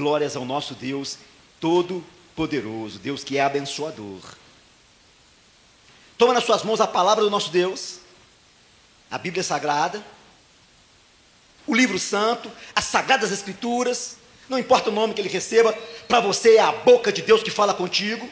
Glórias ao nosso Deus Todo-Poderoso, Deus que é abençoador. Toma nas suas mãos a palavra do nosso Deus, a Bíblia Sagrada, o livro santo, as Sagradas Escrituras, não importa o nome que ele receba, para você é a boca de Deus que fala contigo.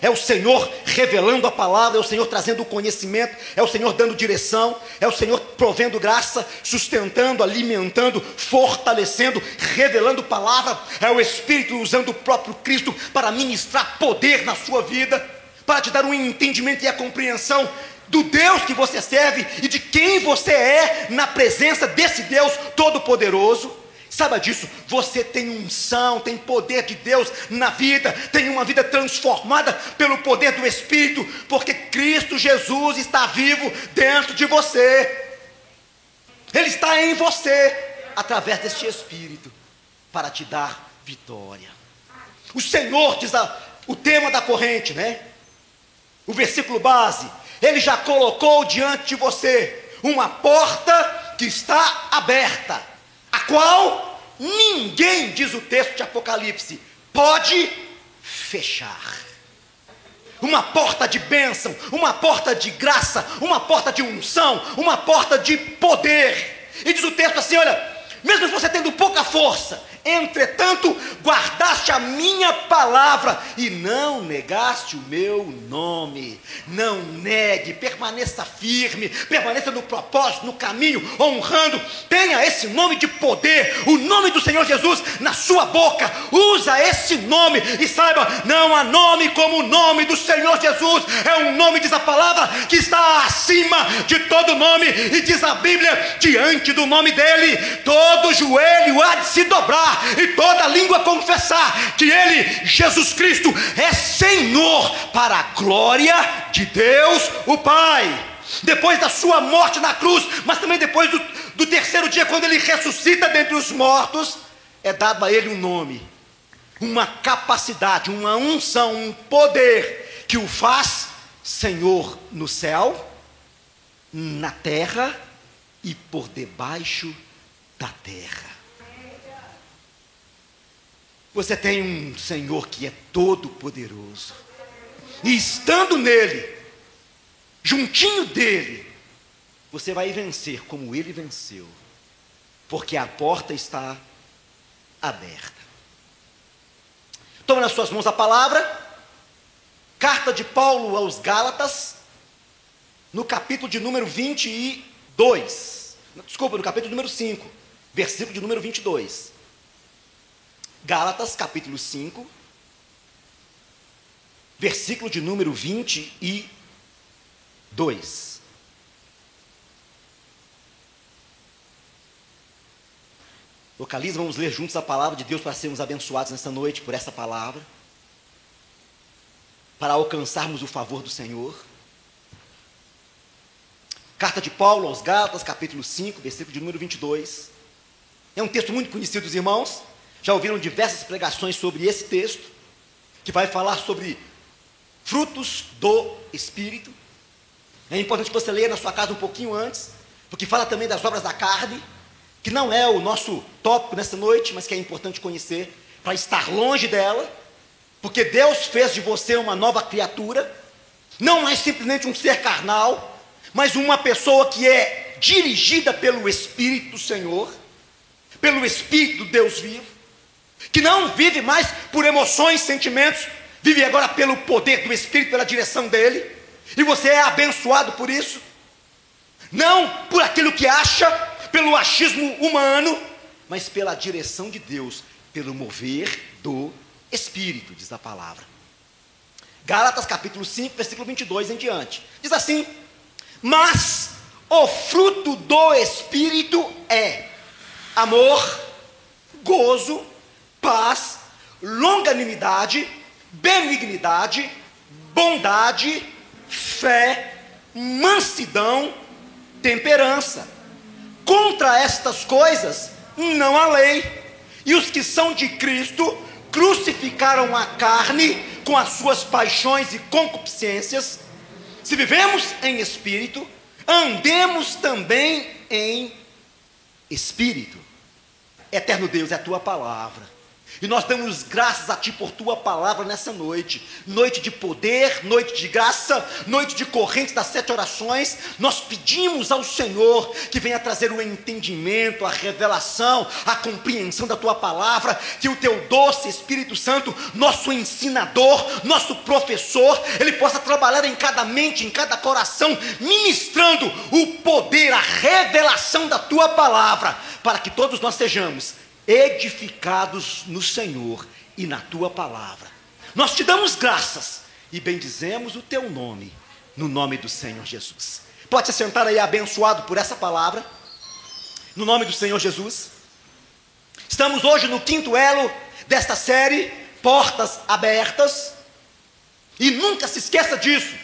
É o Senhor revelando a palavra, é o Senhor trazendo o conhecimento, é o Senhor dando direção, é o Senhor provendo graça, sustentando, alimentando, fortalecendo, revelando palavra, é o Espírito usando o próprio Cristo para ministrar poder na sua vida, para te dar um entendimento e a compreensão do Deus que você serve e de quem você é na presença desse Deus Todo-Poderoso. Saiba disso, você tem unção, tem poder de Deus na vida, tem uma vida transformada pelo poder do Espírito, porque Cristo Jesus está vivo dentro de você. Ele está em você, através deste Espírito, para te dar vitória. O Senhor diz a, o tema da corrente, né? O versículo base, ele já colocou diante de você uma porta que está aberta a qual ninguém, diz o texto de Apocalipse, pode fechar. Uma porta de bênção, uma porta de graça, uma porta de unção, uma porta de poder. E diz o texto assim: olha, mesmo você tendo pouca força, Entretanto, guardaste a minha palavra e não negaste o meu nome. Não negue, permaneça firme, permaneça no propósito, no caminho, honrando. Tenha esse nome de poder, o nome do Senhor Jesus na sua boca. Usa esse nome e saiba: não há nome como o nome do Senhor Jesus. É um nome, diz a palavra, que está acima de todo nome. E diz a Bíblia: diante do nome dele, todo joelho há de se dobrar e toda língua confessar que Ele, Jesus Cristo, é Senhor para a glória de Deus o Pai. Depois da sua morte na cruz, mas também depois do, do terceiro dia, quando ele ressuscita dentre os mortos, é dado a ele um nome, uma capacidade, uma unção, um poder que o faz Senhor no céu, na terra e por debaixo da terra. Você tem um Senhor que é todo poderoso. E estando nele, juntinho dele, você vai vencer como ele venceu. Porque a porta está aberta. Toma nas suas mãos a palavra. Carta de Paulo aos Gálatas, no capítulo de número 22. Desculpa, no capítulo número 5, versículo de número 22. Gálatas capítulo 5, versículo de número 22. Localiza, vamos ler juntos a palavra de Deus para sermos abençoados nesta noite por essa palavra, para alcançarmos o favor do Senhor. Carta de Paulo aos Gálatas, capítulo 5, versículo de número 22. É um texto muito conhecido dos irmãos. Já ouviram diversas pregações sobre esse texto, que vai falar sobre frutos do Espírito. É importante que você leia na sua casa um pouquinho antes, porque fala também das obras da carne, que não é o nosso tópico nessa noite, mas que é importante conhecer, para estar longe dela, porque Deus fez de você uma nova criatura, não é simplesmente um ser carnal, mas uma pessoa que é dirigida pelo Espírito do Senhor, pelo Espírito do Deus vivo que não vive mais por emoções, sentimentos, vive agora pelo poder do Espírito, pela direção dele, e você é abençoado por isso, não por aquilo que acha, pelo achismo humano, mas pela direção de Deus, pelo mover do Espírito, diz a palavra. Gálatas capítulo 5, versículo 22 em diante, diz assim: Mas o fruto do Espírito é amor, gozo, paz, longanimidade, benignidade, bondade, fé, mansidão, temperança. Contra estas coisas não há lei. E os que são de Cristo crucificaram a carne com as suas paixões e concupiscências. Se vivemos em espírito, andemos também em espírito. Eterno Deus, é a tua palavra E nós damos graças a Ti por Tua palavra nessa noite. Noite de poder, noite de graça, noite de correntes das sete orações. Nós pedimos ao Senhor que venha trazer o entendimento, a revelação, a compreensão da Tua palavra. Que o Teu doce Espírito Santo, nosso ensinador, nosso professor, ele possa trabalhar em cada mente, em cada coração, ministrando o poder, a revelação da Tua palavra, para que todos nós sejamos edificados no Senhor e na tua palavra. Nós te damos graças e bendizemos o teu nome, no nome do Senhor Jesus. Pode se sentar aí abençoado por essa palavra, no nome do Senhor Jesus. Estamos hoje no quinto elo desta série, Portas Abertas, e nunca se esqueça disso.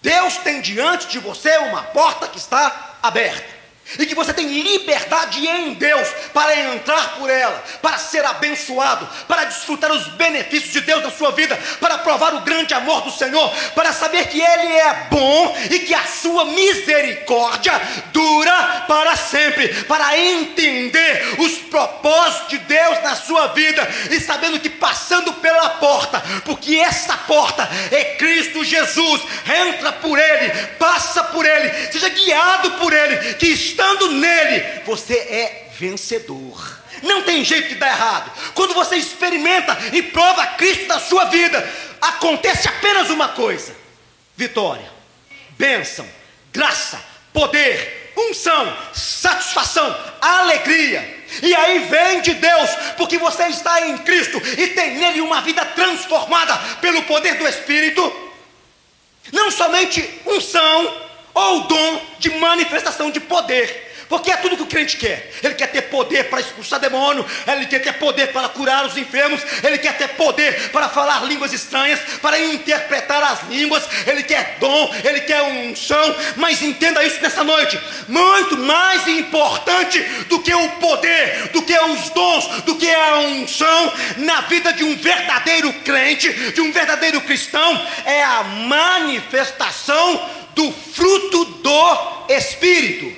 Deus tem diante de você uma porta que está aberta e que você tem liberdade em Deus para entrar por ela, para ser abençoado, para desfrutar os benefícios de Deus na sua vida, para provar o grande amor do Senhor, para saber que Ele é bom e que a sua misericórdia dura para sempre, para entender os propósitos de Deus na sua vida e sabendo que passando pela porta, porque essa porta é Cristo Jesus, entra por Ele, passa por Ele, seja guiado por Ele, que estando nele, você é vencedor. Não tem jeito de dar errado. Quando você experimenta e prova Cristo na sua vida, acontece apenas uma coisa: vitória, bênção, graça, poder, unção, satisfação, alegria. E aí vem de Deus, porque você está em Cristo e tem nele uma vida transformada pelo poder do Espírito. Não somente unção, ou o dom de manifestação de poder. Porque é tudo que o crente quer. Ele quer ter poder para expulsar demônio, ele quer ter poder para curar os enfermos, ele quer ter poder para falar línguas estranhas, para interpretar as línguas, ele quer dom, ele quer unção. Mas entenda isso nessa noite: muito mais importante do que o poder, do que os dons, do que a unção na vida de um verdadeiro crente, de um verdadeiro cristão, é a manifestação do fruto do Espírito.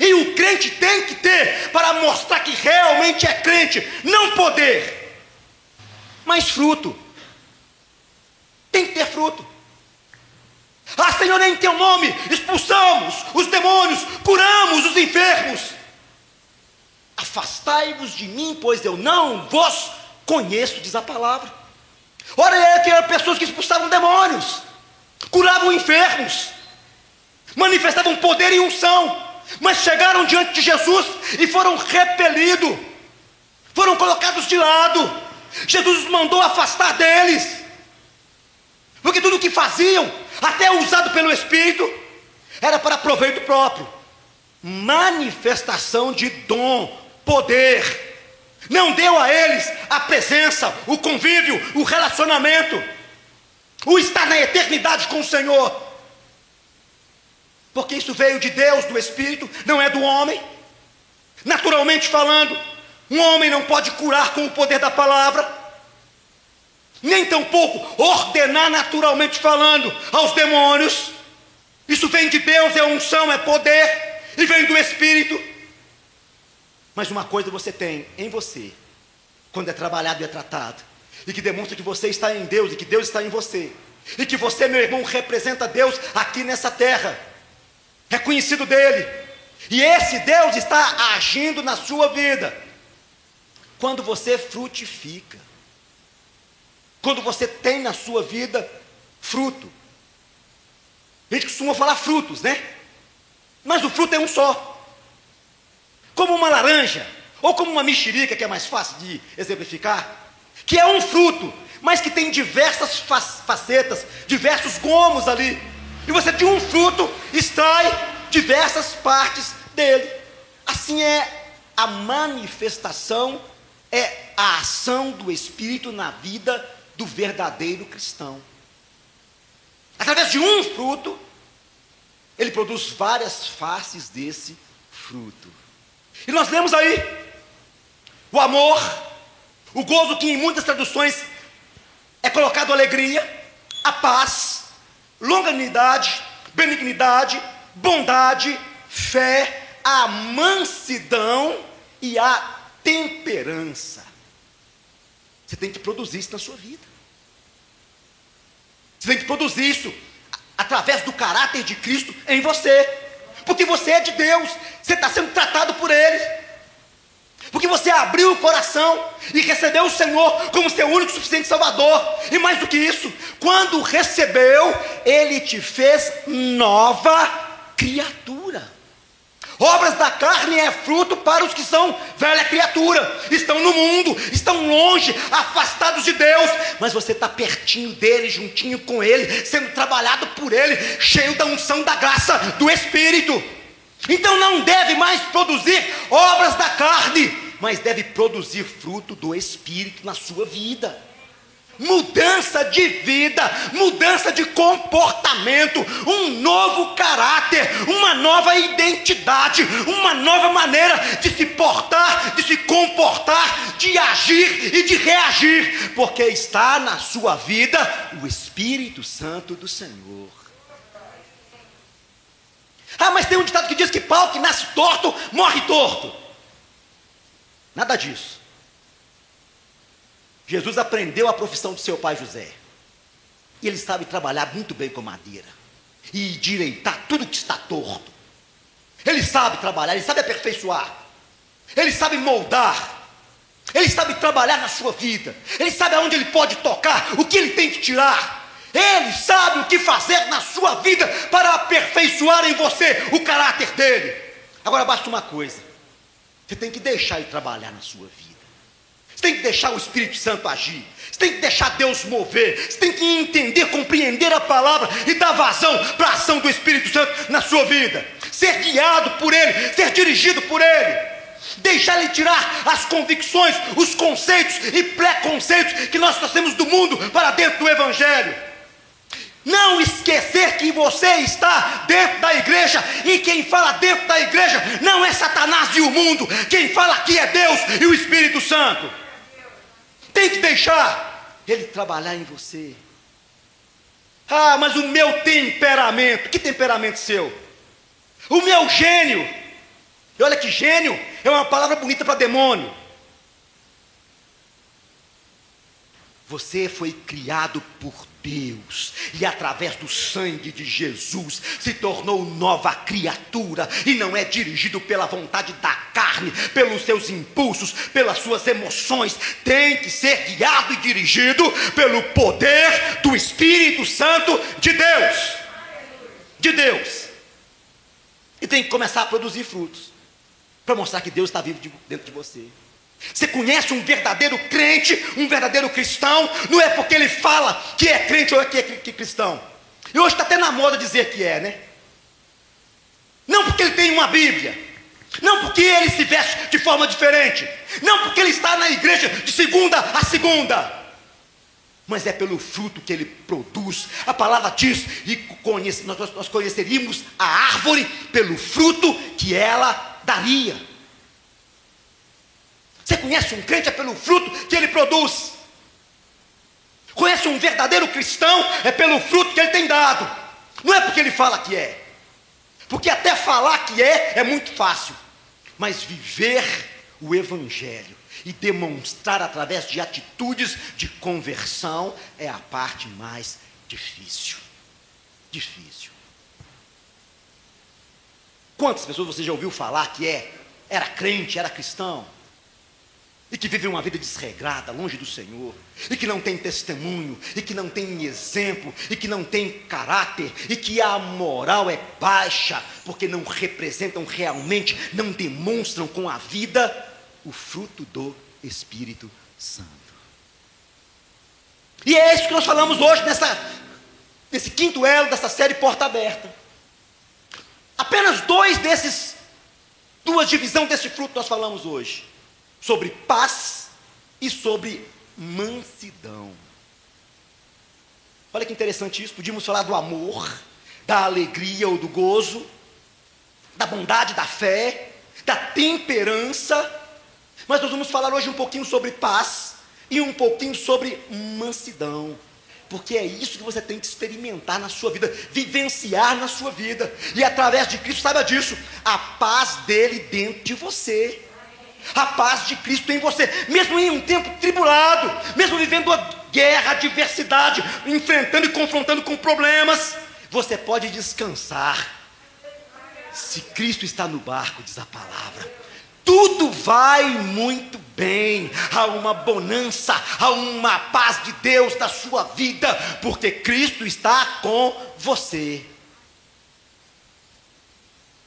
E o crente tem que ter para mostrar que realmente é crente, não poder, mas fruto. Tem que ter fruto. Ah, Senhor, em teu nome expulsamos os demônios, curamos os enfermos. Afastai-vos de mim, pois eu não vos conheço, diz a palavra. Ora, é que eram pessoas que expulsavam demônios curavam enfermos, manifestavam poder e unção, mas chegaram diante de Jesus e foram repelidos, foram colocados de lado. Jesus os mandou afastar deles, porque tudo o que faziam, até usado pelo Espírito, era para proveito próprio manifestação de dom, poder. Não deu a eles a presença, o convívio, o relacionamento o estar na eternidade com o Senhor. Porque isso veio de Deus, do Espírito, não é do homem. Naturalmente falando, um homem não pode curar com o poder da palavra, nem tampouco ordenar naturalmente falando aos demônios. Isso vem de Deus, é unção, é poder, e vem do Espírito. Mas uma coisa você tem em você, quando é trabalhado e é tratado, e que demonstra que você está em Deus e que Deus está em você, e que você, meu irmão, representa Deus aqui nessa terra, é conhecido dele, e esse Deus está agindo na sua vida. Quando você frutifica, quando você tem na sua vida fruto, a gente costuma falar frutos, né? Mas o fruto é um só. Como uma laranja, ou como uma mexerica, que é mais fácil de exemplificar que é um fruto, mas que tem diversas facetas, diversos gomos ali. E você de um fruto extrai diversas partes dele. Assim é a manifestação, é a ação do Espírito na vida do verdadeiro cristão. Através de um fruto, ele produz várias faces desse fruto. E nós lemos aí o amor, o gozo que em muitas traduções é colocado alegria, a paz, longanimidade, benignidade, bondade, fé, a mansidão e a temperança. Você tem que produzir isso na sua vida. Você tem que produzir isso através do caráter de Cristo em você. Porque você é de Deus, você está sendo tratado por Ele. Abriu o coração e recebeu o Senhor como seu único suficiente Salvador. E mais do que isso, quando recebeu, Ele te fez nova criatura. Obras da carne é fruto para os que são velha criatura, estão no mundo, estão longe, afastados de Deus, mas você está pertinho dele, juntinho com ele, sendo trabalhado por ele, cheio da unção da graça do Espírito. Então não deve mais produzir obras da carne, mas deve produzir fruto do Espírito na sua vida. Mudança de vida, mudança de comportamento, um novo caráter, uma nova identidade, uma nova maneira de se portar, de se comportar, de agir e de reagir, porque está na sua vida o Espírito Santo do Senhor. Ah, mas tem um ditado que diz que pau que nasce torto, morre torto. Nada disso. Jesus aprendeu a profissão do seu pai José. E ele sabe trabalhar muito bem com madeira. E direitar tudo que está torto. Ele sabe trabalhar, ele sabe aperfeiçoar. Ele sabe moldar. Ele sabe trabalhar na sua vida. Ele sabe aonde ele pode tocar, o que ele tem que tirar. Ele sabe o que fazer na sua vida para aperfeiçoar em você o caráter dele. Agora basta uma coisa: você tem que deixar ele trabalhar na sua vida. Você tem que deixar o Espírito Santo agir. Você tem que deixar Deus mover. Você tem que entender, compreender a palavra e dar vazão para a ação do Espírito Santo na sua vida. Ser guiado por Ele, ser dirigido por Ele. Deixar Ele tirar as convicções, os conceitos e preconceitos que nós trouxemos do mundo para dentro do Evangelho. Não esquecer que você está dentro da igreja e quem fala dentro da igreja não é Satanás e o mundo, quem fala aqui é Deus e o Espírito Santo. Tem que deixar ele trabalhar em você. Ah, mas o meu temperamento, que temperamento seu? O meu gênio. E olha que gênio é uma palavra bonita para demônio. Você foi criado por Deus e através do sangue de Jesus se tornou nova criatura e não é dirigido pela vontade da carne, pelos seus impulsos, pelas suas emoções, tem que ser guiado e dirigido pelo poder do Espírito Santo de Deus. De Deus. E tem que começar a produzir frutos para mostrar que Deus está vivo dentro de você. Você conhece um verdadeiro crente, um verdadeiro cristão, não é porque ele fala que é crente ou é que é cristão. E hoje está até na moda dizer que é, né? Não porque ele tem uma Bíblia, não porque ele se veste de forma diferente, não porque ele está na igreja de segunda a segunda, mas é pelo fruto que ele produz. A palavra diz, e conhece, nós, nós conheceríamos a árvore pelo fruto que ela daria. Você conhece um crente é pelo fruto que ele produz. Conhece um verdadeiro cristão é pelo fruto que ele tem dado. Não é porque ele fala que é. Porque até falar que é é muito fácil. Mas viver o evangelho e demonstrar através de atitudes de conversão é a parte mais difícil. Difícil. Quantas pessoas você já ouviu falar que é era crente, era cristão? E que vive uma vida desregrada, longe do Senhor, e que não tem testemunho, e que não tem exemplo, e que não tem caráter, e que a moral é baixa, porque não representam realmente, não demonstram com a vida o fruto do Espírito Santo. E é isso que nós falamos hoje nessa, nesse quinto elo dessa série Porta Aberta. Apenas dois desses, duas divisões desse fruto nós falamos hoje sobre paz e sobre mansidão. Olha que interessante isso. Podíamos falar do amor, da alegria ou do gozo, da bondade, da fé, da temperança. Mas nós vamos falar hoje um pouquinho sobre paz e um pouquinho sobre mansidão. Porque é isso que você tem que experimentar na sua vida, vivenciar na sua vida. E através de Cristo, saiba disso, a paz dele dentro de você. A paz de Cristo em você, mesmo em um tempo tribulado, mesmo vivendo a guerra, a adversidade, enfrentando e confrontando com problemas, você pode descansar. Se Cristo está no barco, diz a palavra, tudo vai muito bem, há uma bonança, há uma paz de Deus na sua vida, porque Cristo está com você.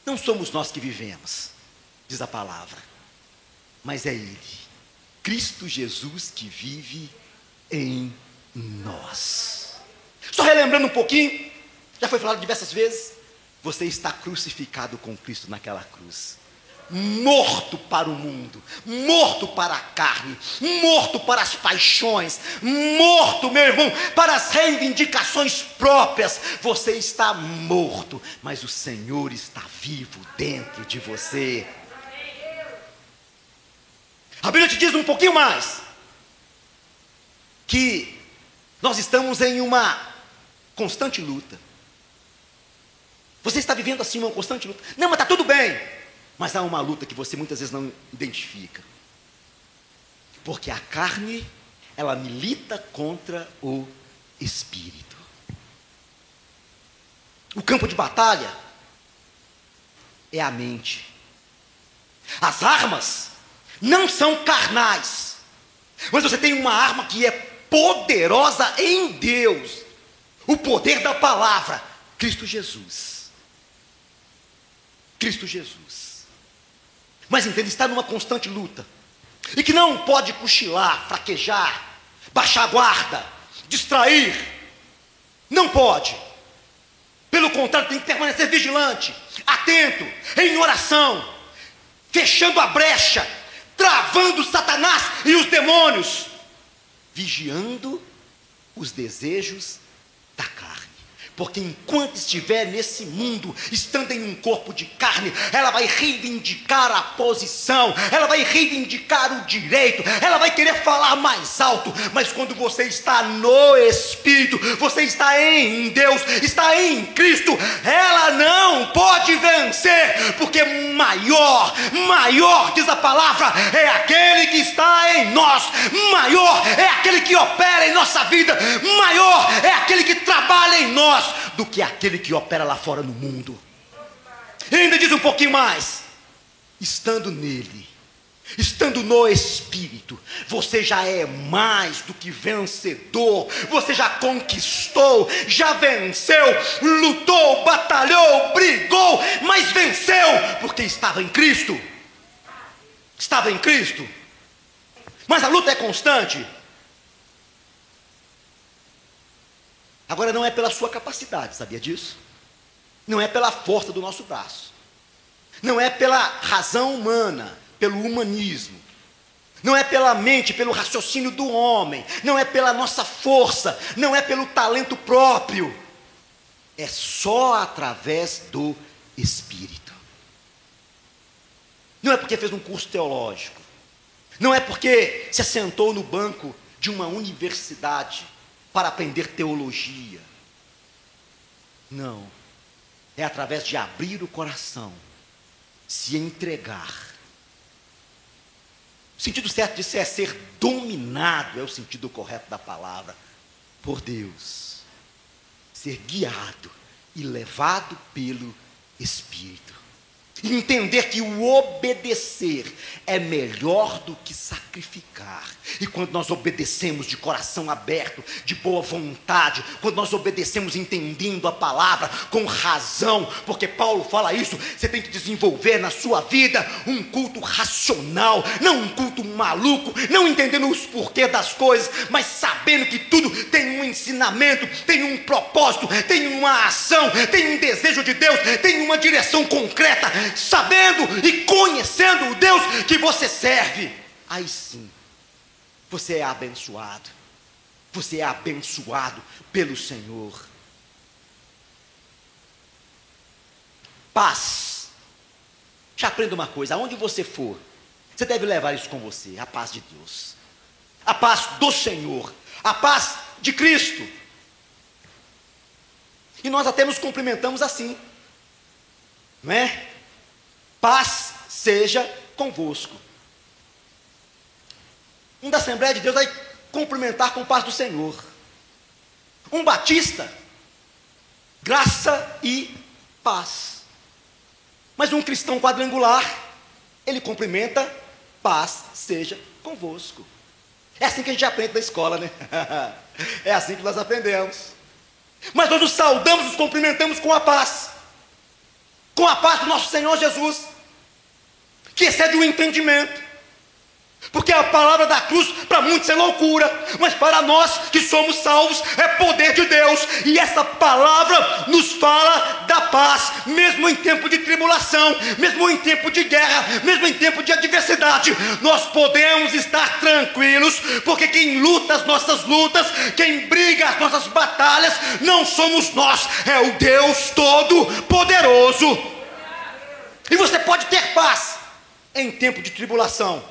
Não somos nós que vivemos, diz a palavra, mas é Ele, Cristo Jesus que vive em nós. Só relembrando um pouquinho, já foi falado diversas vezes, você está crucificado com Cristo naquela cruz morto para o mundo, morto para a carne, morto para as paixões, morto, meu irmão, para as reivindicações próprias. Você está morto, mas o Senhor está vivo dentro de você. A Bíblia te diz um pouquinho mais que nós estamos em uma constante luta. Você está vivendo assim uma constante luta. Não, mas está tudo bem. Mas há uma luta que você muitas vezes não identifica. Porque a carne, ela milita contra o espírito. O campo de batalha é a mente. As armas não são carnais. Mas você tem uma arma que é poderosa em Deus. O poder da palavra, Cristo Jesus. Cristo Jesus. Mas entende, está numa constante luta. E que não pode cochilar, fraquejar, baixar a guarda, distrair. Não pode. Pelo contrário, tem que permanecer vigilante, atento, em oração, fechando a brecha, travando Satanás e os demônios, vigiando os desejos. Porque enquanto estiver nesse mundo, estando em um corpo de carne, ela vai reivindicar a posição, ela vai reivindicar o direito, ela vai querer falar mais alto. Mas quando você está no Espírito, você está em Deus, está em Cristo, ela não pode vencer, porque maior, maior, diz a palavra, é aquele que está em nós, maior é aquele que opera em nossa vida, maior é aquele que trabalha em nós do que aquele que opera lá fora no mundo. E ainda diz um pouquinho mais: estando nele, estando no Espírito, você já é mais do que vencedor, você já conquistou, já venceu, lutou, batalhou, brigou, mas venceu, porque estava em Cristo. Estava em Cristo. Mas a luta é constante. Agora não é pela sua capacidade, sabia disso? Não é pela força do nosso braço. Não é pela razão humana, pelo humanismo. Não é pela mente, pelo raciocínio do homem. Não é pela nossa força. Não é pelo talento próprio. É só através do Espírito. Não é porque fez um curso teológico. Não é porque se assentou no banco de uma universidade para aprender teologia. Não. É através de abrir o coração, se entregar. O sentido certo disso é ser dominado, é o sentido correto da palavra, por Deus. Ser guiado e levado pelo Espírito entender que o obedecer é melhor do que sacrificar. E quando nós obedecemos de coração aberto, de boa vontade, quando nós obedecemos entendendo a palavra com razão, porque Paulo fala isso, você tem que desenvolver na sua vida um culto racional, não um culto maluco, não entendendo os porquês das coisas, mas sabendo que tudo tem um ensinamento, tem um propósito, tem uma ação, tem um desejo de Deus, tem uma direção concreta sabendo e conhecendo o Deus que você serve, aí sim, você é abençoado. Você é abençoado pelo Senhor. Paz. Já aprenda uma coisa: aonde você for, você deve levar isso com você, a paz de Deus, a paz do Senhor, a paz de Cristo. E nós até nos cumprimentamos assim, não é? Paz seja convosco. Um da Assembleia de Deus vai cumprimentar com paz do Senhor. Um batista, graça e paz. Mas um cristão quadrangular, ele cumprimenta, paz seja convosco. É assim que a gente aprende na escola, né? é assim que nós aprendemos. Mas nós nos saudamos, nos cumprimentamos com a paz. Com a paz do nosso Senhor Jesus, que excede o entendimento. Porque a palavra da cruz para muitos é loucura, mas para nós que somos salvos é poder de Deus, e essa palavra nos fala da paz, mesmo em tempo de tribulação, mesmo em tempo de guerra, mesmo em tempo de adversidade, nós podemos estar tranquilos, porque quem luta as nossas lutas, quem briga as nossas batalhas, não somos nós, é o Deus Todo-Poderoso. E você pode ter paz em tempo de tribulação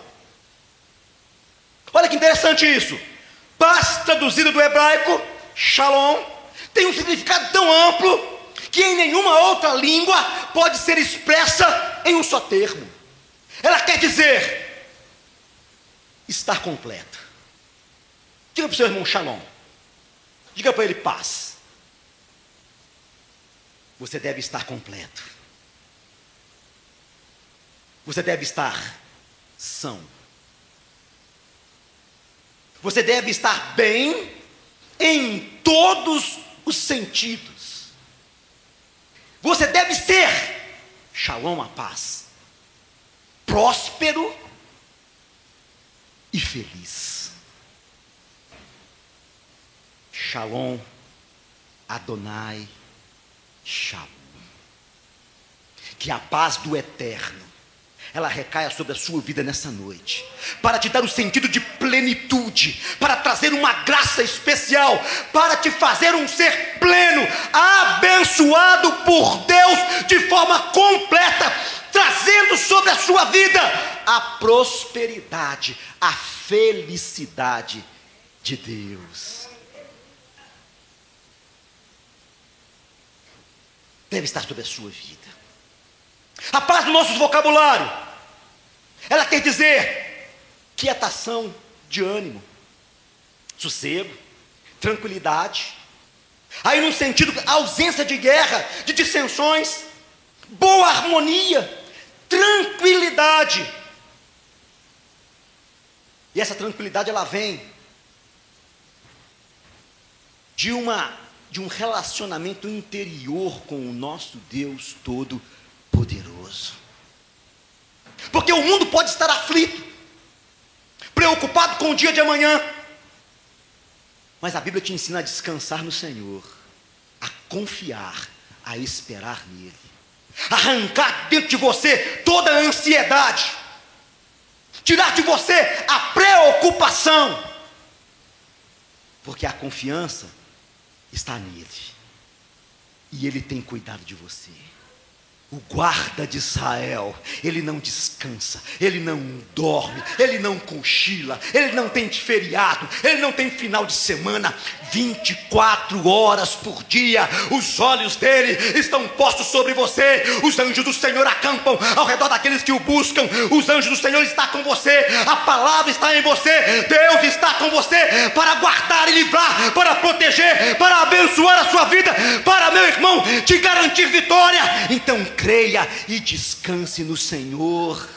Olha que interessante isso. Paz, traduzido do hebraico, shalom, tem um significado tão amplo que em nenhuma outra língua pode ser expressa em um só termo. Ela quer dizer estar completa. Diga para o seu irmão shalom. Diga para ele paz. Você deve estar completo. Você deve estar são. Você deve estar bem em todos os sentidos. Você deve ser, shalom, a paz, próspero e feliz. Shalom, Adonai, Shalom. Que a paz do eterno ela recaia sobre a sua vida nessa noite, para te dar o sentido de plenitude, para trazer uma graça especial, para te fazer um ser pleno, abençoado por Deus de forma completa, trazendo sobre a sua vida a prosperidade, a felicidade de Deus. Deve estar sobre a sua vida. A paz do nosso vocabulário, ela quer dizer quietação de ânimo, sossego, tranquilidade. Aí, no sentido, ausência de guerra, de dissensões, boa harmonia, tranquilidade. E essa tranquilidade ela vem de uma de um relacionamento interior com o nosso Deus todo Porque o mundo pode estar aflito, preocupado com o dia de amanhã. Mas a Bíblia te ensina a descansar no Senhor, a confiar, a esperar nele, arrancar dentro de você toda a ansiedade, tirar de você a preocupação, porque a confiança está nele, e ele tem cuidado de você. O guarda de Israel, ele não descansa, ele não dorme, ele não cochila, ele não tem feriado, ele não tem final de semana, 24 horas por dia, os olhos dele estão postos sobre você, os anjos do Senhor acampam ao redor daqueles que o buscam, os anjos do Senhor estão com você, a palavra está em você, Deus está com você para guardar e livrar, para proteger, para abençoar a sua vida, para meu irmão te garantir vitória. Então, creia e descanse no Senhor.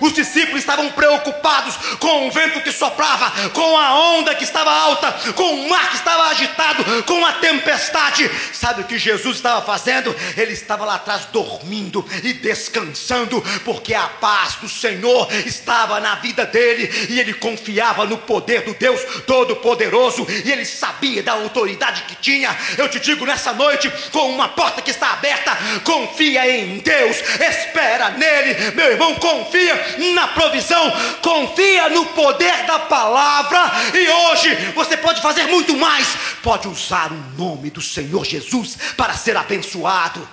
Os discípulos estavam preocupados com o vento que soprava, com a onda que estava alta, com o mar que estava agitado, com a tempestade. Sabe o que Jesus estava fazendo? Ele estava lá atrás dormindo e descansando, porque a paz do Senhor estava na vida dele e ele confiava no poder do Deus Todo-Poderoso e ele sabia da autoridade que tinha. Eu te digo nessa noite, com uma porta que está aberta, confia em Deus, espera nele, meu irmão, confia na provisão, confia no poder da palavra, e hoje você pode fazer muito mais, pode usar o nome do Senhor Jesus para ser abençoado.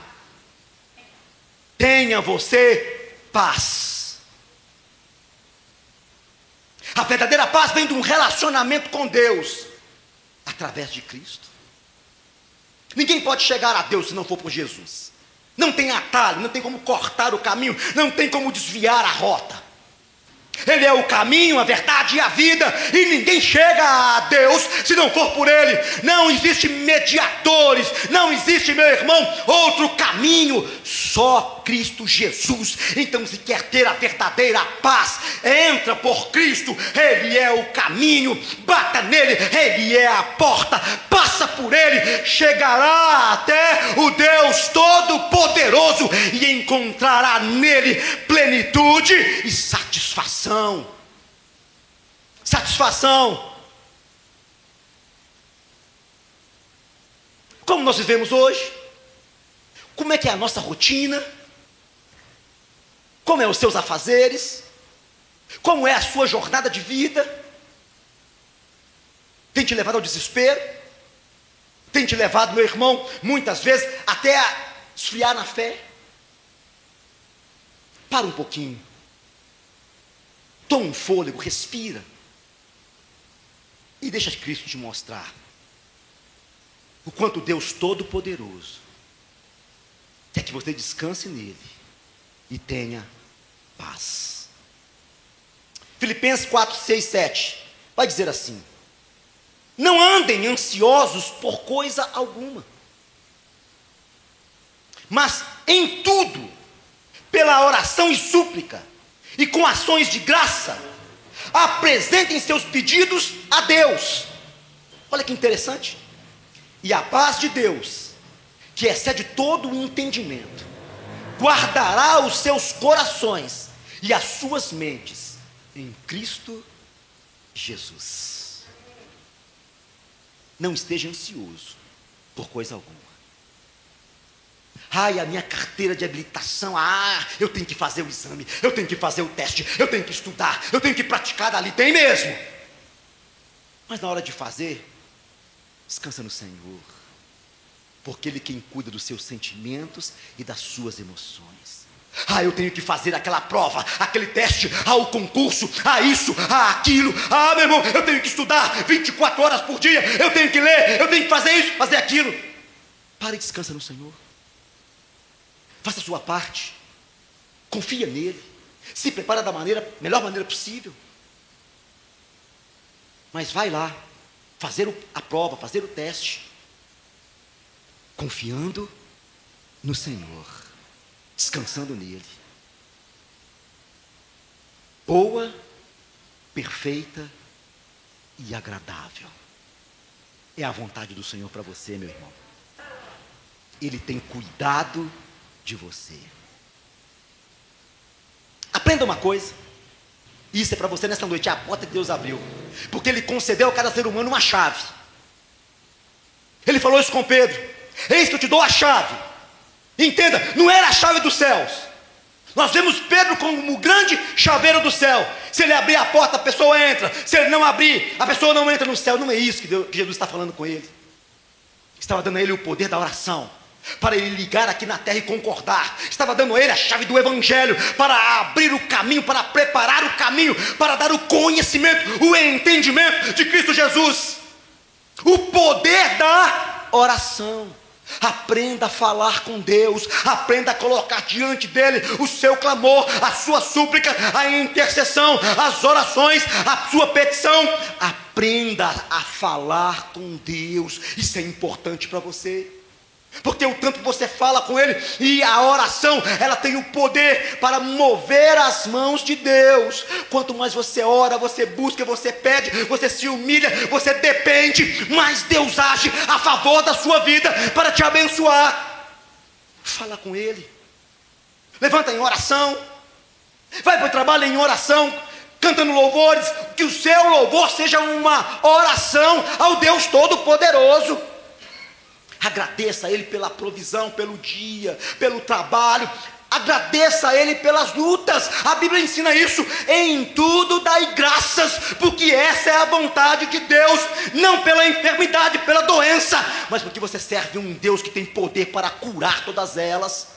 Tenha você paz. A verdadeira paz vem de um relacionamento com Deus através de Cristo. Ninguém pode chegar a Deus se não for por Jesus. Não tem atalho, não tem como cortar o caminho, não tem como desviar a rota. Ele é o caminho, a verdade e a vida, e ninguém chega a Deus se não for por Ele. Não existe mediadores, não existe, meu irmão, outro caminho, só Cristo Jesus. Então, se quer ter a verdadeira paz, entra por Cristo, Ele é o caminho, bata nele, Ele é a porta, passa por Ele, chegará até o Deus Todo-Poderoso e encontrará nele plenitude e satisfação. Satisfação. Como nós vivemos hoje? Como é que é a nossa rotina? Como é os seus afazeres? Como é a sua jornada de vida? Tem te levado ao desespero? Tem te levado, meu irmão, muitas vezes até a esfriar na fé? Para um pouquinho. Toma um fôlego, respira. E deixa Cristo te mostrar o quanto Deus Todo-Poderoso quer que você descanse nele e tenha paz. Filipenses 4, 6, 7 vai dizer assim: Não andem ansiosos por coisa alguma, mas em tudo, pela oração e súplica, e com ações de graça, apresentem seus pedidos a Deus. Olha que interessante. E a paz de Deus, que excede todo o entendimento, guardará os seus corações e as suas mentes em Cristo Jesus. Não esteja ansioso por coisa alguma. Ai, a minha carteira de habilitação, ah, eu tenho que fazer o exame, eu tenho que fazer o teste, eu tenho que estudar, eu tenho que praticar dali, tem mesmo. Mas na hora de fazer, descansa no Senhor porque Ele é quem cuida dos seus sentimentos e das suas emoções. Ah, eu tenho que fazer aquela prova, aquele teste, ah, o concurso, ah, isso, ah, aquilo, ah, meu irmão, eu tenho que estudar 24 horas por dia, eu tenho que ler, eu tenho que fazer isso, fazer aquilo. Para e descansa no Senhor. Faça a sua parte, confia nele, se prepara da maneira, melhor maneira possível. Mas vai lá, fazer a prova, fazer o teste confiando no Senhor, descansando nele. Boa, perfeita e agradável. É a vontade do Senhor para você, meu irmão. Ele tem cuidado de você. Aprenda uma coisa. Isso é para você nessa noite, é a porta que Deus abriu. Porque Ele concedeu a cada ser humano uma chave. Ele falou isso com Pedro. Eis que eu te dou a chave. Entenda, não era a chave dos céus. Nós vemos Pedro como o grande chaveiro do céu. Se ele abrir a porta, a pessoa entra. Se ele não abrir, a pessoa não entra no céu. Não é isso que, Deus, que Jesus está falando com ele. Estava dando a ele o poder da oração para ele ligar aqui na terra e concordar. Estava dando a ele a chave do Evangelho para abrir o caminho, para preparar o caminho, para dar o conhecimento, o entendimento de Cristo Jesus. O poder da oração. Aprenda a falar com Deus, aprenda a colocar diante dele o seu clamor, a sua súplica, a intercessão, as orações, a sua petição. Aprenda a falar com Deus, isso é importante para você. Porque o tanto você fala com Ele e a oração, ela tem o poder para mover as mãos de Deus. Quanto mais você ora, você busca, você pede, você se humilha, você depende, mais Deus age a favor da sua vida para te abençoar. Fala com Ele, levanta em oração, vai para o trabalho em oração, cantando louvores, que o seu louvor seja uma oração ao Deus Todo-Poderoso. Agradeça a Ele pela provisão, pelo dia, pelo trabalho. Agradeça a Ele pelas lutas. A Bíblia ensina isso. Em tudo dai graças, porque essa é a vontade de Deus. Não pela enfermidade, pela doença, mas porque você serve um Deus que tem poder para curar todas elas.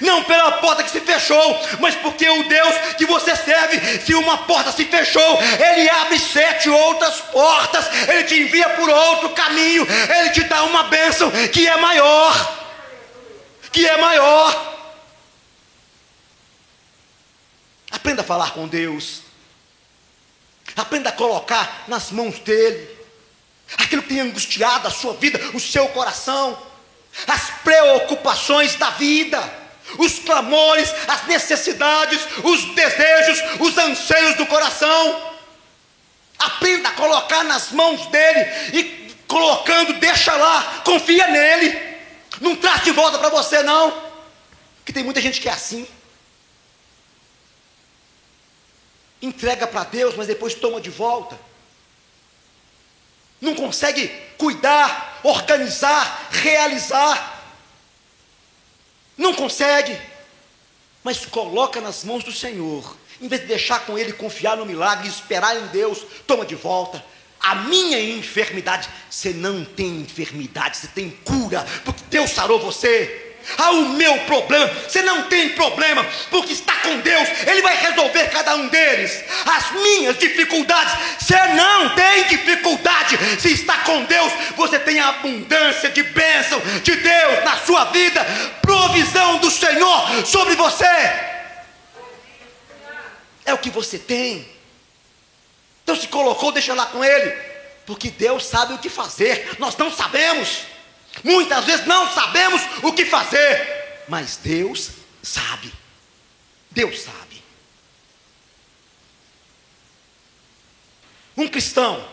Não pela porta que se fechou, mas porque o Deus que você serve, se uma porta se fechou, Ele abre sete outras portas, Ele te envia por outro caminho, Ele te dá uma bênção que é maior. Que é maior. Aprenda a falar com Deus. Aprenda a colocar nas mãos dele aquilo que tem angustiado a sua vida, o seu coração, as preocupações da vida, os clamores, as necessidades, os desejos, os anseios do coração. Aprenda a colocar nas mãos dele e colocando, deixa lá, confia nele. Não traz de volta para você, não. Que tem muita gente que é assim. Entrega para Deus, mas depois toma de volta. Não consegue cuidar, organizar, realizar. Não consegue. Mas coloca nas mãos do Senhor. Em vez de deixar com Ele confiar no milagre, esperar em Deus, toma de volta a minha enfermidade. Você não tem enfermidade, você tem cura, porque Deus sarou você. Ah, o meu problema, você não tem problema, porque está com Deus, Ele vai resolver cada um deles. As minhas dificuldades, você não tem dificuldade, se está com Deus, você tem abundância de bênção de Deus na sua vida, provisão do Senhor sobre você. É o que você tem. Então se colocou, deixa lá com ele, porque Deus sabe o que fazer, nós não sabemos. Muitas vezes não sabemos o que fazer, mas Deus sabe. Deus sabe. Um cristão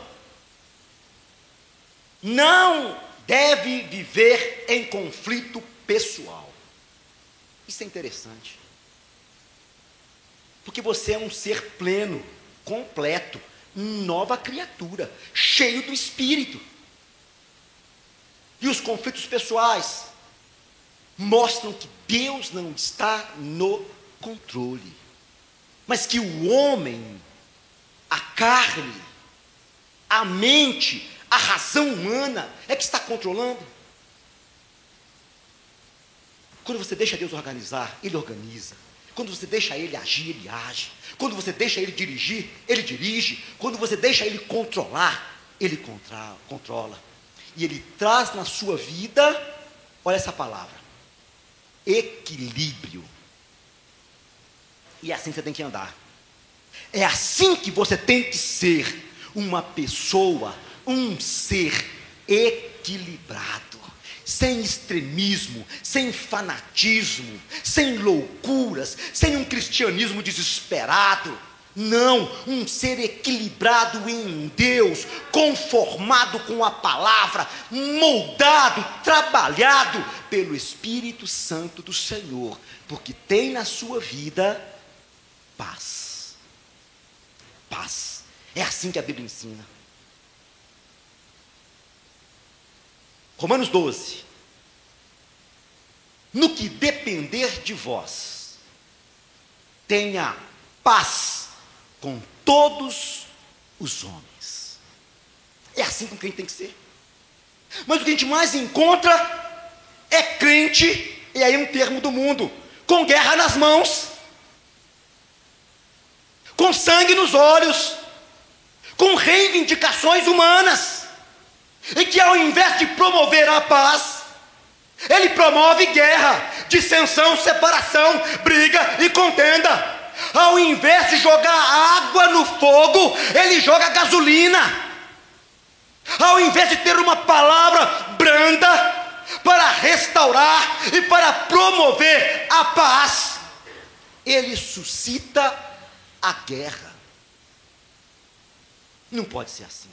não deve viver em conflito pessoal. Isso é interessante. Porque você é um ser pleno, completo, nova criatura, cheio do Espírito. E os conflitos pessoais mostram que Deus não está no controle, mas que o homem, a carne, a mente, a razão humana é que está controlando. Quando você deixa Deus organizar, Ele organiza. Quando você deixa Ele agir, Ele age. Quando você deixa Ele dirigir, Ele dirige. Quando você deixa Ele controlar, Ele controla e ele traz na sua vida, olha essa palavra, equilíbrio. E é assim que você tem que andar. É assim que você tem que ser uma pessoa, um ser equilibrado, sem extremismo, sem fanatismo, sem loucuras, sem um cristianismo desesperado não, um ser equilibrado em Deus, conformado com a palavra, moldado, trabalhado pelo Espírito Santo do Senhor, porque tem na sua vida paz. Paz. É assim que a Bíblia ensina. Romanos 12. No que depender de vós, tenha paz com todos os homens. É assim com quem tem que ser. Mas o que a gente mais encontra é crente, e aí um termo do mundo, com guerra nas mãos, com sangue nos olhos, com reivindicações humanas, e que ao invés de promover a paz, ele promove guerra, dissensão, separação, briga e contenda. Ao invés de jogar água no fogo, ele joga gasolina. Ao invés de ter uma palavra branda para restaurar e para promover a paz, ele suscita a guerra. Não pode ser assim.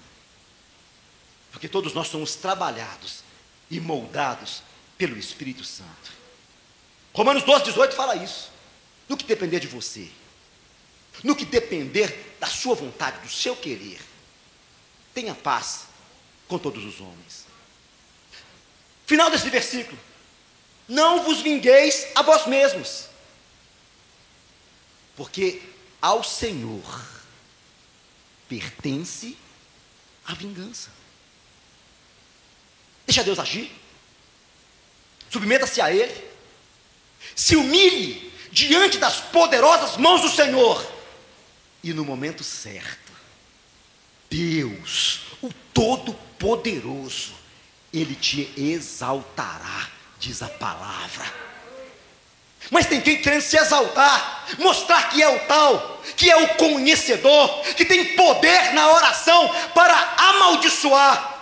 Porque todos nós somos trabalhados e moldados pelo Espírito Santo. Romanos 12, 18 fala isso. No que depender de você, no que depender da sua vontade, do seu querer, tenha paz com todos os homens. Final desse versículo: Não vos vingueis a vós mesmos, porque ao Senhor pertence a vingança. Deixa Deus agir, submeta-se a Ele, se humilhe diante das poderosas mãos do Senhor e no momento certo, Deus, o Mas tem quem querendo se exaltar, mostrar que é o tal, que é o conhecedor, que tem poder na oração para amaldiçoar.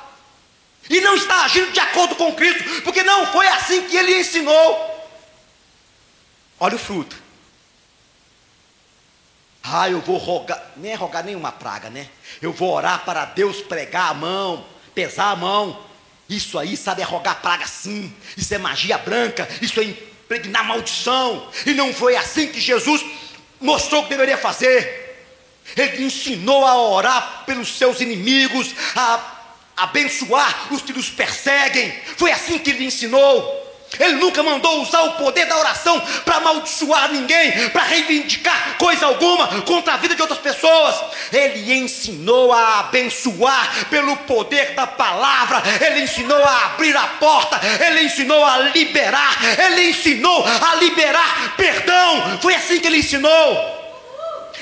E não está agindo de acordo com Cristo, porque não foi assim que ele ensinou. Olha o fruto. Ah, eu vou rogar, nem é rogar nenhuma praga, né? Eu vou orar para Deus pregar a mão, pesar a mão. Isso aí, sabe, é rogar praga sim. Isso é magia branca, isso é impregnar maldição. E não foi assim que Jesus mostrou que deveria fazer. Ele ensinou a orar pelos seus inimigos, a abençoar os que nos perseguem. Foi assim que ele ensinou. Ele nunca mandou usar o poder da oração para amaldiçoar ninguém, para reivindicar coisa alguma contra a vida de outras pessoas. Ele ensinou a abençoar pelo poder da palavra, ele ensinou a abrir a porta, ele ensinou a liberar, ele ensinou a liberar perdão. Foi assim que ele ensinou.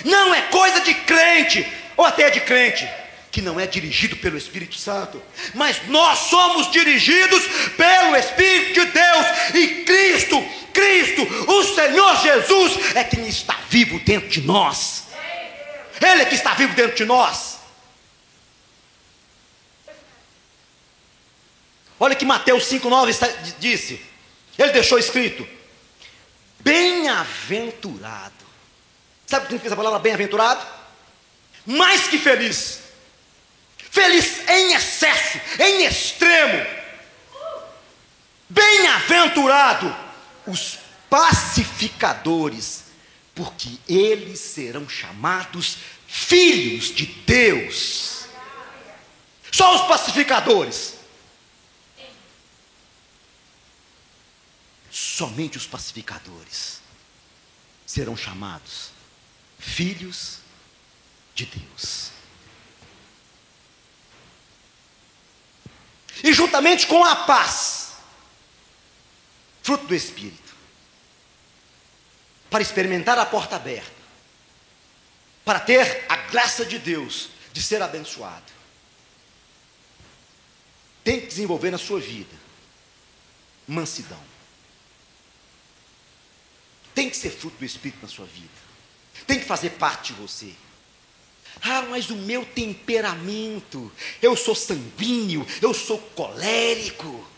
Não é coisa de crente, ou até de crente que não é dirigido pelo Espírito Santo, mas nós somos dirigidos pelo Espírito de Deus e Cristo, Cristo, o Senhor Jesus é quem está vivo dentro de nós. Ele é que está vivo dentro de nós. Olha que Mateus 5,9 disse. Ele deixou escrito: Bem-aventurado. Sabe o que significa essa palavra bem-aventurado? Mais que feliz feliz em excesso, em extremo. Bem-aventurado os pacificadores, porque eles serão chamados filhos de Deus. Só os pacificadores. Somente os pacificadores serão chamados filhos de Deus. E juntamente com a paz, fruto do Espírito, para experimentar a porta aberta, para ter a graça de Deus de ser abençoado. Tem que desenvolver na sua vida mansidão. Tem que ser fruto do Espírito na sua vida. Tem que fazer parte de você. Ah, mas o meu temperamento, eu sou sanguíneo, eu sou colérico.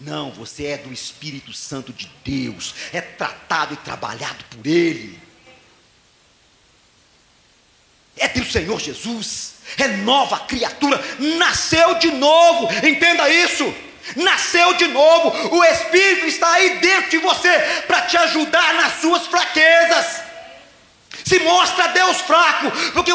Não, você é do Espírito Santo de Deus, é tratado e trabalhado por Ele. É do Senhor Jesus, é nova criatura, nasceu de novo, entenda isso. Nasceu de novo, o Espírito está aí dentro de você para te ajudar nas suas fraquezas se mostra Deus fraco, porque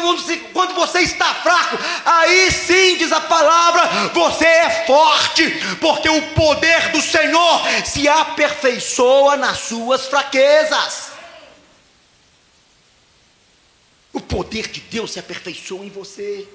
quando você está fraco, aí sim diz a palavra, você é forte, porque o poder do Senhor se aperfeiçoa nas suas fraquezas. O poder de Deus se aperfeiçoa em você.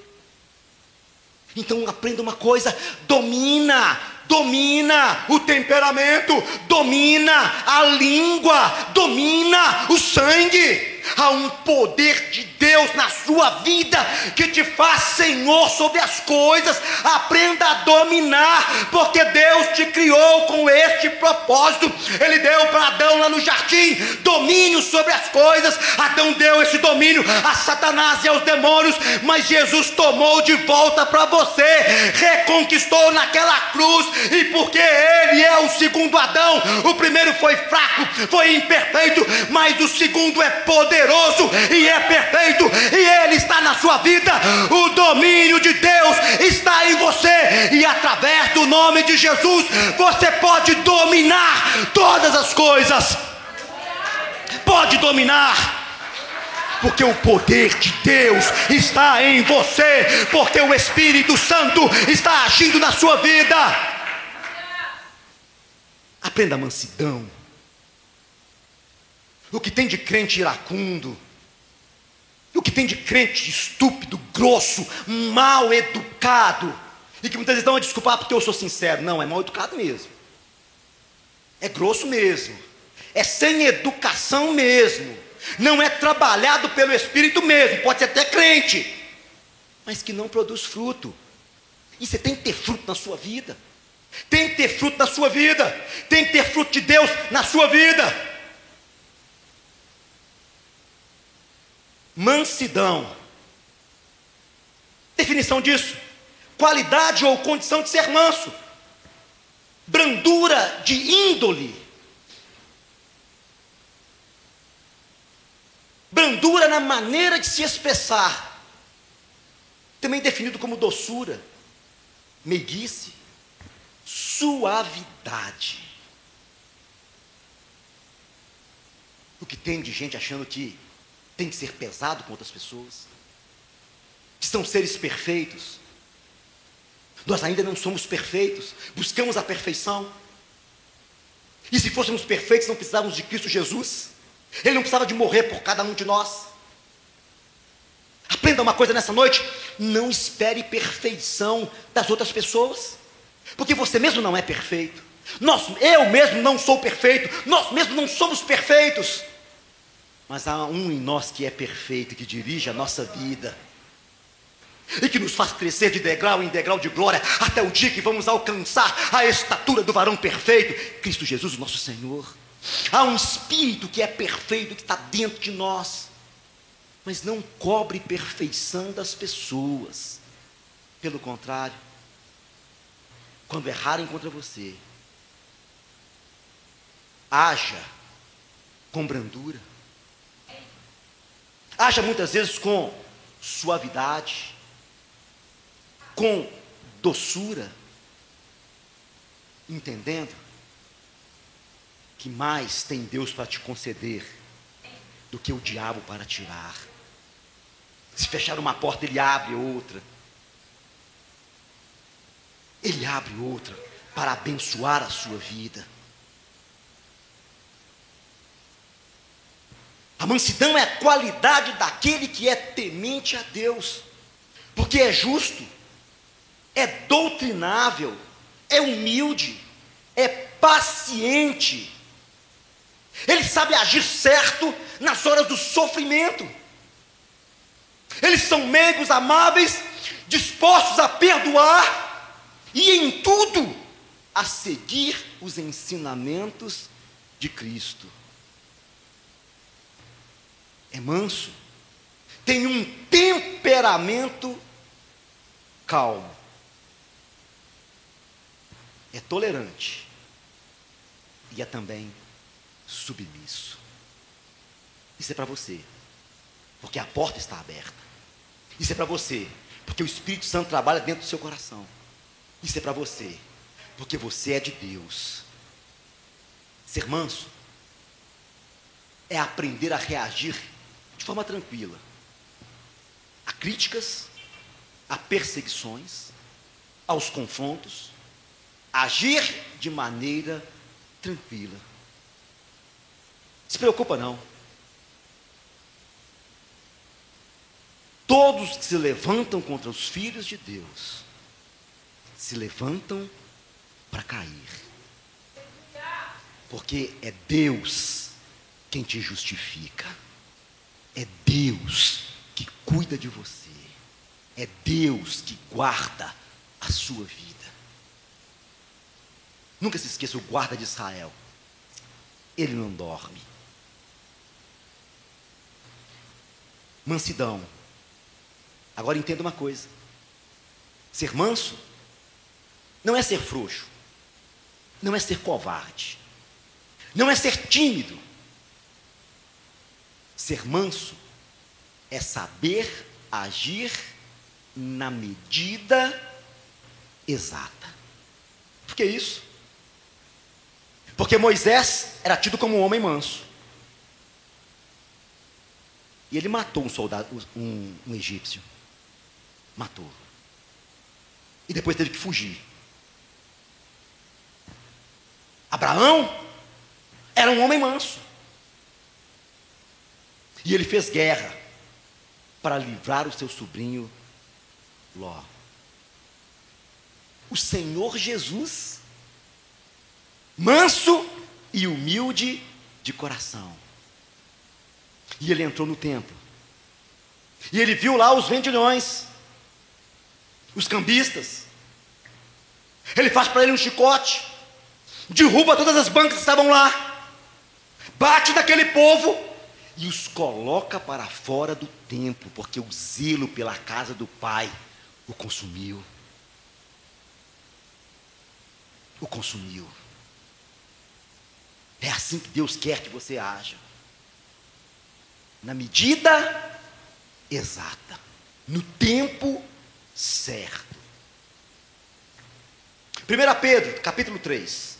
Então aprenda uma coisa: domina, domina o temperamento, domina a língua, domina o sangue. Há um poder de Deus na sua vida que te faz senhor sobre as coisas. Aprenda a dominar, porque Deus te criou com este propósito. Ele deu para Adão lá no jardim domínio sobre as coisas. Adão deu esse domínio a Satanás e aos demônios, mas Jesus tomou de volta para você, reconquistou naquela cruz, e porque Ele é o segundo Adão, o primeiro foi fraco, foi imperfeito, mas o segundo é poderoso poderoso e é perfeito, e Ele está na sua vida. O domínio de Deus está em você, e através do nome de Jesus você pode dominar todas as coisas. Pode dominar porque o poder de Deus está em você, porque o Espírito Santo está agindo na sua vida. Aprenda a mansidão o que tem de crente iracundo, o que tem de crente estúpido, grosso, mal educado, e que muitas vezes dão a desculpar porque eu sou sincero. Não, é mal educado mesmo. É grosso mesmo. É sem educação mesmo. Não é trabalhado pelo Espírito mesmo. Pode ser até crente, mas que não produz fruto. E você tem que ter fruto na sua vida. Tem que ter fruto na sua vida. Tem que ter fruto de Deus na sua vida. Mansidão. Definição disso: qualidade ou condição de ser manso, brandura de índole, brandura na maneira de se expressar, também definido como doçura, meiguice, suavidade. O que tem de gente achando que tem que ser pesado com outras pessoas, que são seres perfeitos. Nós ainda não somos perfeitos, buscamos a perfeição. E se fôssemos perfeitos, não precisávamos de Cristo Jesus. Ele não precisava de morrer por cada um de nós. Aprenda uma coisa nessa noite: não espere perfeição das outras pessoas, porque você mesmo não é perfeito. Nós, eu mesmo não sou perfeito, nós mesmos não somos perfeitos. Mas há um em nós que é perfeito, que dirige a nossa vida. E que nos faz crescer de degrau em degrau de glória, até o dia que vamos alcançar a estatura do varão perfeito, Cristo Jesus, nosso Senhor. Há um Espírito que é perfeito, que está dentro de nós, mas não cobre perfeição das pessoas. Pelo contrário, quando errarem contra você, haja com brandura Haja muitas vezes com suavidade, com doçura, entendendo que mais tem Deus para te conceder do que o diabo para tirar. Se fechar uma porta, ele abre outra. Ele abre outra para abençoar a sua vida. A mansidão é a qualidade daquele que é temente a Deus, porque é justo, é doutrinável, é humilde, é paciente. Ele sabe agir certo nas horas do sofrimento. Eles são meigos, amáveis, dispostos a perdoar e em tudo a seguir os ensinamentos de Cristo é manso, tem um temperamento calmo, é tolerante e é também submisso. Isso é para você, porque a porta está aberta. Isso é para você, porque o Espírito Santo trabalha dentro do seu coração. Isso é para você, porque você é de Deus. Ser manso é aprender a reagir de forma tranquila a críticas, a perseguições, aos confrontos, agir de maneira tranquila. Se preocupa não. Todos que se levantam contra os filhos de Deus se levantam para cair. Porque é Deus quem te justifica. É Deus que cuida de você. É Deus que guarda a sua vida. Nunca se esqueça o guarda de Israel. Ele não dorme. Mansidão. Agora entenda uma coisa: ser manso não é ser frouxo, não é ser covarde, não é ser tímido, Ser manso é saber agir na medida exata. Por que isso? Porque Moisés era tido como um homem manso. E ele matou um soldado, um, um egípcio. Matou. E depois teve que fugir. Abraão era um homem manso. E ele fez guerra para livrar o seu sobrinho Ló. O Senhor Jesus, manso e humilde de coração. E ele entrou no templo. E ele viu lá os vendilhões, os cambistas. Ele faz para ele um chicote, derruba todas as bancas que estavam lá, bate naquele povo e os coloca para fora do templo, porque o zelo pela casa do Pai o consumiu. O consumiu. É assim que Deus quer que você haja. Na medida exata, no tempo certo. 1 Pedro, capítulo 3,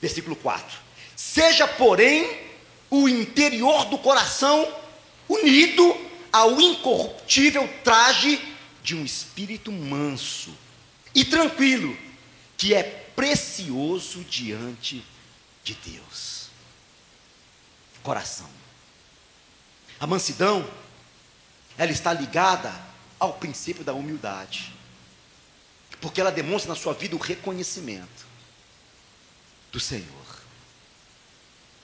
versículo 4. Seja, porém, o interior do coração unido ao incorruptível traje de um espírito manso e tranquilo, que é precioso diante de Deus. Coração. A mansidão, ela está ligada ao princípio da humildade, porque ela demonstra na sua vida o reconhecimento do Senhor.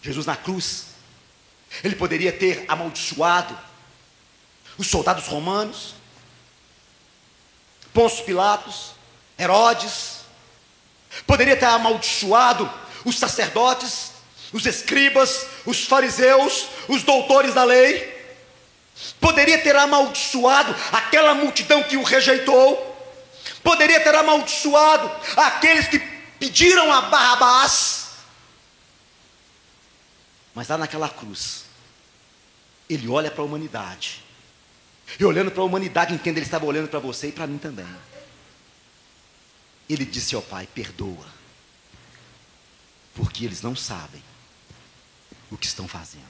Jesus na cruz, ele poderia ter amaldiçoado os soldados romanos, Pôncio Pilatos, Herodes, poderia ter amaldiçoado os sacerdotes, os escribas, os fariseus, os doutores da lei, poderia ter amaldiçoado aquela multidão que o rejeitou, poderia ter amaldiçoado aqueles que pediram a Barrabás, mas lá naquela cruz, ele olha para a humanidade. E olhando para a humanidade, entende, ele estava olhando para você e para mim também. Ele disse ao Pai: perdoa, porque eles não sabem o que estão fazendo.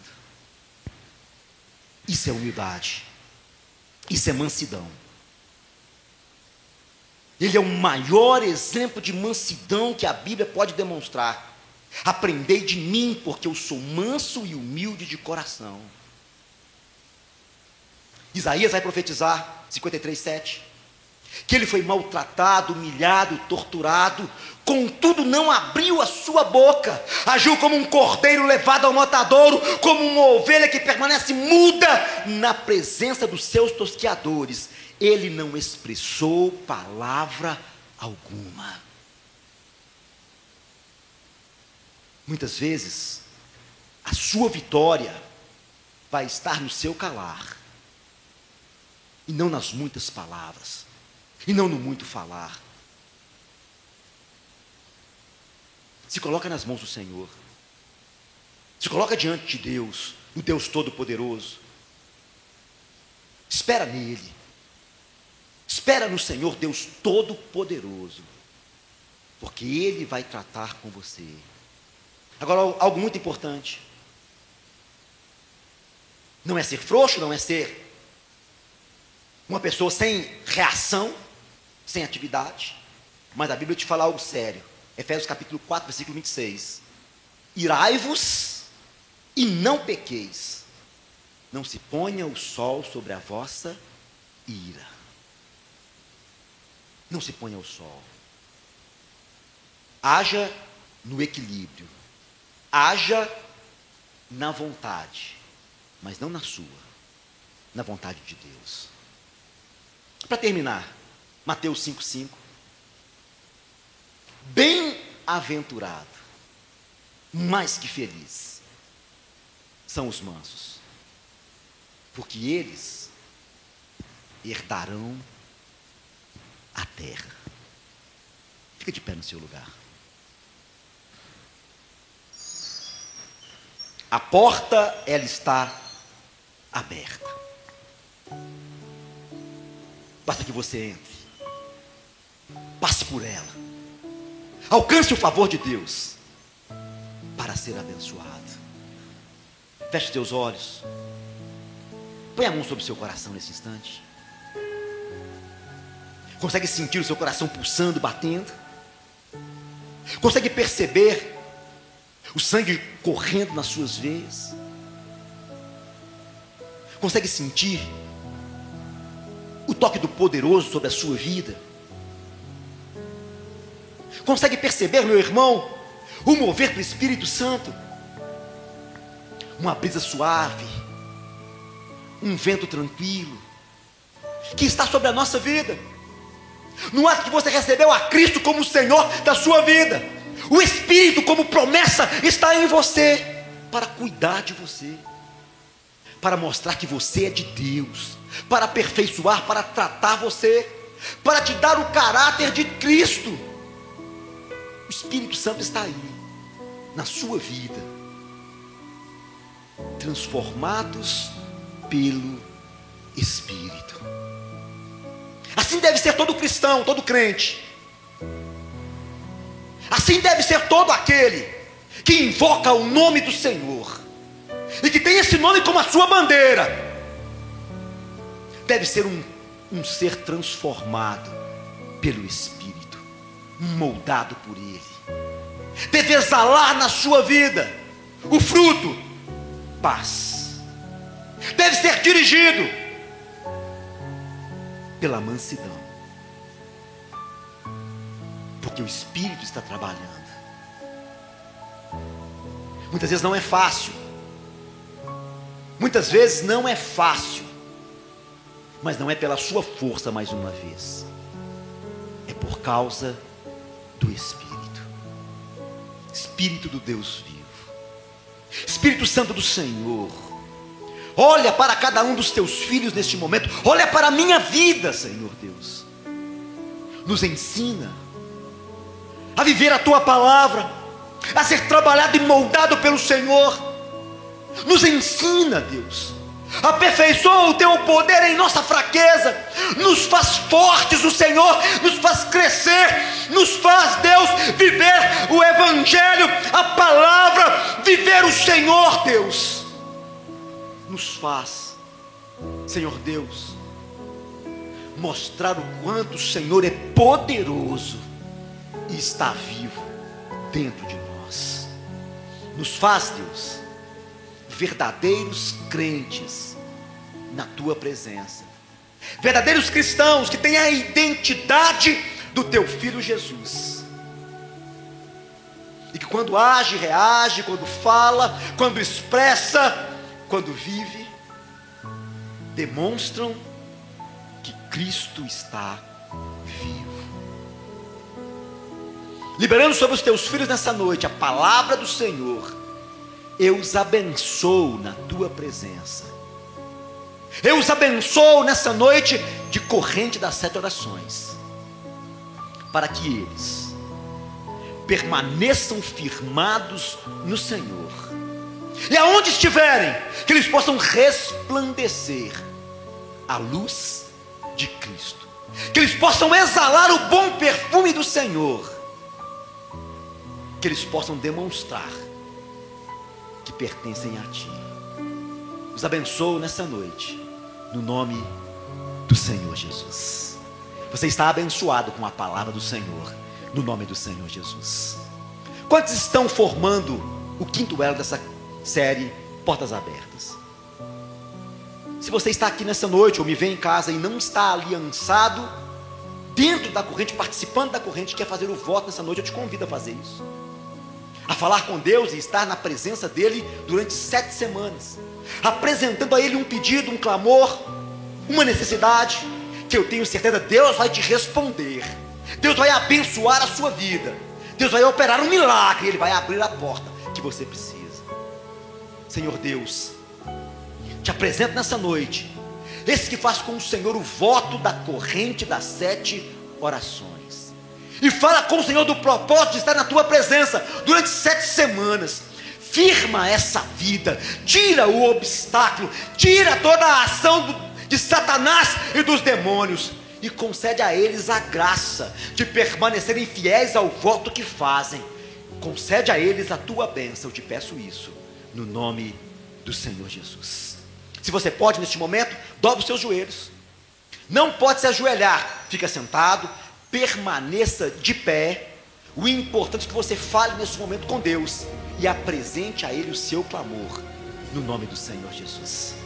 Isso é humildade, isso é mansidão. Ele é o maior exemplo de mansidão que a Bíblia pode demonstrar. Aprendei de mim, porque eu sou manso e humilde de coração. Isaías vai profetizar, 53, 7, que ele foi maltratado, humilhado, torturado, contudo não abriu a sua boca, agiu como um cordeiro levado ao matadouro, como uma ovelha que permanece muda na presença dos seus tosqueadores. Ele não expressou palavra alguma. Muitas vezes, a sua vitória vai estar no seu calar, e não nas muitas palavras, e não no muito falar. Se coloca nas mãos do Senhor, se coloca diante de Deus, o Deus Todo-Poderoso. Espera nele, espera no Senhor, Deus Todo-Poderoso, porque Ele vai tratar com você. Agora, algo muito importante. Não é ser frouxo, não é ser uma pessoa sem reação, sem atividade. Mas a Bíblia te fala algo sério. Efésios capítulo 4, versículo 26. Irai-vos e não pequeis. Não se ponha o sol sobre a vossa ira. Não se ponha o sol. Haja no equilíbrio haja na vontade, mas não na sua, na vontade de Deus. Para terminar, Mateus 5,5. Bem-aventurado, mais que feliz, são os mansos, porque eles herdarão a terra. Fica de pé no seu lugar. A porta, ela está aberta. Basta que você entre. Passe por ela. Alcance o favor de Deus para ser abençoado. Feche teus olhos. Põe a mão sobre o seu coração nesse instante. Consegue sentir o seu coração pulsando, batendo? Consegue perceber o sangue correndo nas suas veias. Consegue sentir o toque do poderoso sobre a sua vida? Consegue perceber, meu irmão, o mover do Espírito Santo? Uma brisa suave, um vento tranquilo, que está sobre a nossa vida. No ato que você recebeu a Cristo como Senhor da sua vida. O Espírito, como promessa, está em você para cuidar de você. para mostrar que você é de Deus, para aperfeiçoar, para tratar você, para te dar o caráter de Cristo. O Espírito Santo está aí, na sua vida, transformados pelo Espírito. Assim deve ser todo cristão, todo crente. Assim deve ser todo aquele que invoca o nome do Senhor e que tem esse nome como a sua bandeira. Deve ser um, um ser transformado pelo Espírito, moldado por Ele. Deve exalar na sua vida o fruto, paz. Deve ser dirigido pela mansidão. O Espírito está trabalhando. Muitas vezes não é fácil. Muitas vezes não é fácil. Mas não é pela sua força mais uma vez. É por causa do Espírito. Espírito do Deus vivo. Espírito Santo do Senhor Olha para cada um dos teus filhos neste momento. Olha para a minha vida, Senhor Deus. Nos ensina a viver a tua palavra, a ser trabalhado e moldado pelo Senhor. Nos ensina, Deus. Aperfeiçoa o teu poder em nossa fraqueza, nos faz fortes o Senhor, nos faz crescer, nos faz, Deus, viver o Evangelho, a palavra, viver o Senhor, Deus. Nos faz, Senhor Deus, mostrar o quanto o Senhor é poderoso e está vivo dentro de nós. Nos faz, Deus, verdadeiros crentes na tua presença, verdadeiros cristãos que têm a identidade do teu filho Jesus. E que quando age, reage, quando fala, quando expressa, quando vive, demonstram que Cristo está Liberando sobre os teus filhos nessa noite a palavra do Senhor, eu os abençoo na tua presença. Eu os abençoo nessa noite de corrente das sete orações, para que eles permaneçam firmados no Senhor. E aonde estiverem, que eles possam resplandecer a luz de Cristo, que eles possam exalar o bom perfume do Senhor, que eles possam demonstrar que pertencem a Ti. Os abençoo nessa noite, no nome do Senhor Jesus. Você está abençoado com a palavra do Senhor, no nome do Senhor Jesus. Quantos estão formando o quinto elo dessa série Portas Abertas. Se você está aqui nessa noite ou me vê em casa e não está aliançado dentro da corrente, participando da corrente, quer fazer o voto nessa noite, eu te convido a fazer isso. A falar com Deus e estar na presença dEle durante sete semanas, apresentando a Ele um pedido, um clamor, uma necessidade, que eu tenho certeza Deus vai te responder, Deus vai abençoar a sua vida, Deus vai operar um milagre, Ele vai abrir a porta que você precisa. Senhor Deus, te apresento nessa noite, esse que faz com o Senhor o voto da corrente das sete orações, e fala com o Senhor do propósito de estar na tua presença durante sete semanas. Firma essa vida, tira o obstáculo, tira toda a ação do, de Satanás e dos demônios, e concede a eles a graça de permanecerem fiéis ao voto que fazem. Concede a eles a tua bênção, eu te peço isso no nome do Senhor Jesus. Se você pode neste momento, dobre os seus joelhos. Não pode se ajoelhar, fica sentado, permaneça de pé. O importante é que você fale nesse momento com Deus e apresente a Ele o seu clamor, no nome do Senhor Jesus.